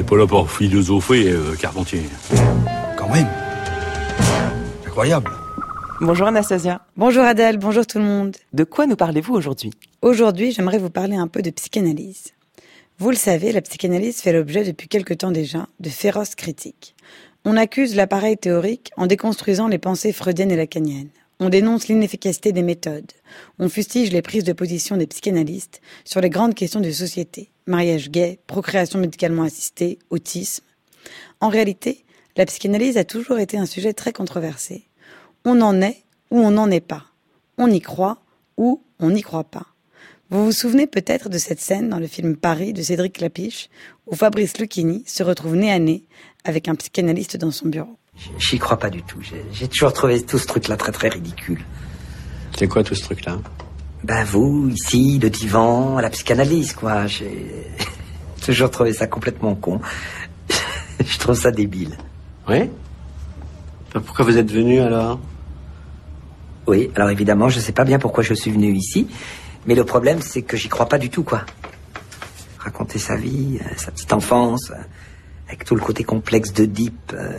n'est pas là pour philosopher, euh, Carpentier. Quand même. Incroyable. Bonjour Anastasia. Bonjour Adèle, bonjour tout le monde. De quoi nous parlez-vous aujourd'hui? Aujourd'hui, j'aimerais vous parler un peu de psychanalyse. Vous le savez, la psychanalyse fait l'objet depuis quelque temps déjà de féroces critiques. On accuse l'appareil théorique en déconstruisant les pensées freudiennes et lacaniennes. On dénonce l'inefficacité des méthodes. On fustige les prises de position des psychanalystes sur les grandes questions de société. Mariage gay, procréation médicalement assistée, autisme. En réalité, la psychanalyse a toujours été un sujet très controversé. On en est ou on n'en est pas. On y croit ou on n'y croit pas. Vous vous souvenez peut-être de cette scène dans le film Paris de Cédric Lapiche, où Fabrice Lucchini se retrouve nez à nez avec un psychanalyste dans son bureau. J'y crois pas du tout. J'ai toujours trouvé tout ce truc-là très très ridicule. C'est quoi tout ce truc-là? Ben vous, ici, le divan, la psychanalyse, quoi. J'ai toujours trouvé ça complètement con. Je trouve ça débile. Oui Pourquoi vous êtes venu alors? Oui, alors évidemment, je sais pas bien pourquoi je suis venu ici. Mais le problème, c'est que j'y crois pas du tout, quoi. Raconter sa vie, euh, sa petite enfance, euh, avec tout le côté complexe de Deep. Euh,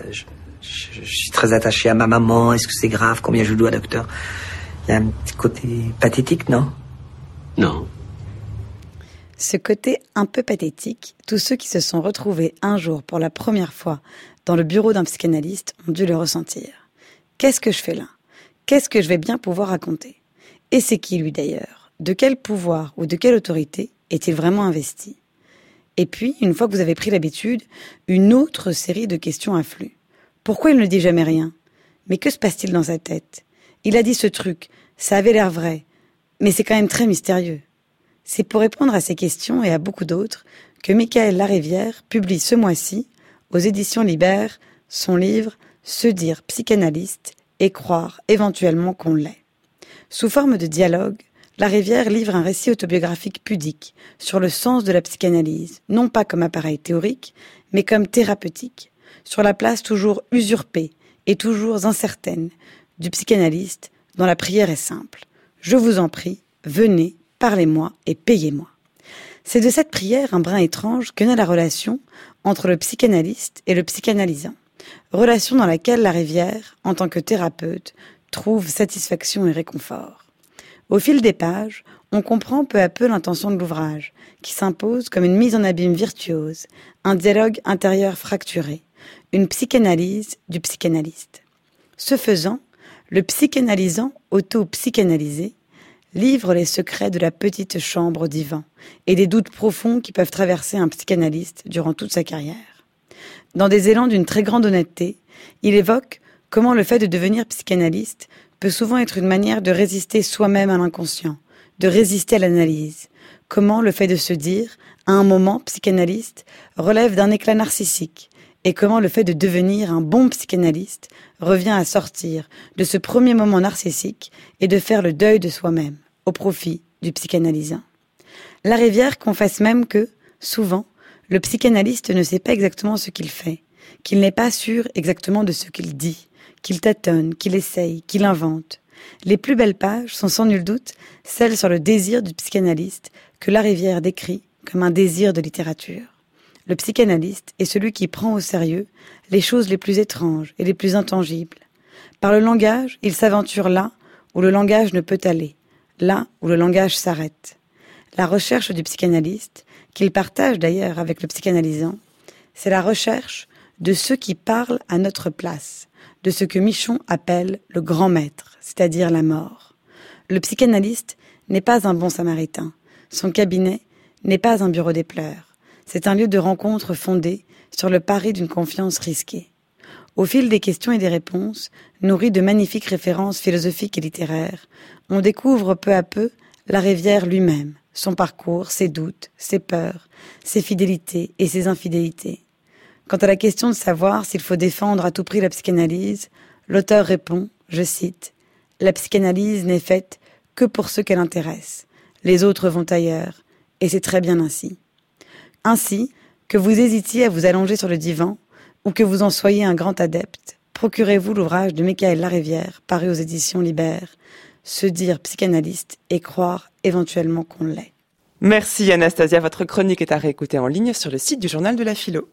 je, je, suis très attaché à ma maman. Est-ce que c'est grave? Combien je dois, docteur? Il y a un petit côté pathétique, non? Non. Ce côté un peu pathétique, tous ceux qui se sont retrouvés un jour pour la première fois dans le bureau d'un psychanalyste ont dû le ressentir. Qu'est-ce que je fais là? Qu'est-ce que je vais bien pouvoir raconter? Et c'est qui lui d'ailleurs? De quel pouvoir ou de quelle autorité est-il vraiment investi? Et puis, une fois que vous avez pris l'habitude, une autre série de questions affluent. Pourquoi il ne dit jamais rien? Mais que se passe-t-il dans sa tête? Il a dit ce truc, ça avait l'air vrai, mais c'est quand même très mystérieux. C'est pour répondre à ces questions et à beaucoup d'autres que Michael Larivière publie ce mois-ci, aux éditions Libère, son livre Se dire psychanalyste et croire éventuellement qu'on l'est. Sous forme de dialogue, la Rivière livre un récit autobiographique pudique sur le sens de la psychanalyse, non pas comme appareil théorique, mais comme thérapeutique, sur la place toujours usurpée et toujours incertaine du psychanalyste dont la prière est simple. Je vous en prie, venez, parlez-moi et payez-moi. C'est de cette prière un brin étrange que naît la relation entre le psychanalyste et le psychanalysant, relation dans laquelle la rivière, en tant que thérapeute, trouve satisfaction et réconfort. Au fil des pages, on comprend peu à peu l'intention de l'ouvrage, qui s'impose comme une mise en abîme virtuose, un dialogue intérieur fracturé, une psychanalyse du psychanalyste. Ce faisant, le psychanalysant auto-psychanalysé livre les secrets de la petite chambre divan et des doutes profonds qui peuvent traverser un psychanalyste durant toute sa carrière. Dans des élans d'une très grande honnêteté, il évoque comment le fait de devenir psychanalyste peut souvent être une manière de résister soi-même à l'inconscient, de résister à l'analyse. Comment le fait de se dire, à un moment psychanalyste, relève d'un éclat narcissique, et comment le fait de devenir un bon psychanalyste revient à sortir de ce premier moment narcissique et de faire le deuil de soi-même, au profit du psychanalysant. La Rivière confesse même que, souvent, le psychanalyste ne sait pas exactement ce qu'il fait, qu'il n'est pas sûr exactement de ce qu'il dit, qu'il tâtonne, qu'il essaye, qu'il invente. Les plus belles pages sont sans nul doute celles sur le désir du psychanalyste que Larivière décrit comme un désir de littérature. Le psychanalyste est celui qui prend au sérieux les choses les plus étranges et les plus intangibles. Par le langage, il s'aventure là où le langage ne peut aller, là où le langage s'arrête. La recherche du psychanalyste, qu'il partage d'ailleurs avec le psychanalysant, c'est la recherche de ceux qui parlent à notre place, de ce que Michon appelle le grand maître, c'est-à-dire la mort. Le psychanalyste n'est pas un bon samaritain. Son cabinet n'est pas un bureau des pleurs. C'est un lieu de rencontre fondé sur le pari d'une confiance risquée. Au fil des questions et des réponses, nourries de magnifiques références philosophiques et littéraires, on découvre peu à peu la rivière lui-même, son parcours, ses doutes, ses peurs, ses fidélités et ses infidélités. Quant à la question de savoir s'il faut défendre à tout prix la psychanalyse, l'auteur répond, je cite, La psychanalyse n'est faite que pour ceux qu'elle intéresse. Les autres vont ailleurs, et c'est très bien ainsi. Ainsi, que vous hésitiez à vous allonger sur le divan, ou que vous en soyez un grand adepte, procurez-vous l'ouvrage de Michael Larivière, paru aux éditions Libère, Se dire psychanalyste et croire éventuellement qu'on l'est. Merci Anastasia, votre chronique est à réécouter en ligne sur le site du journal de la philo.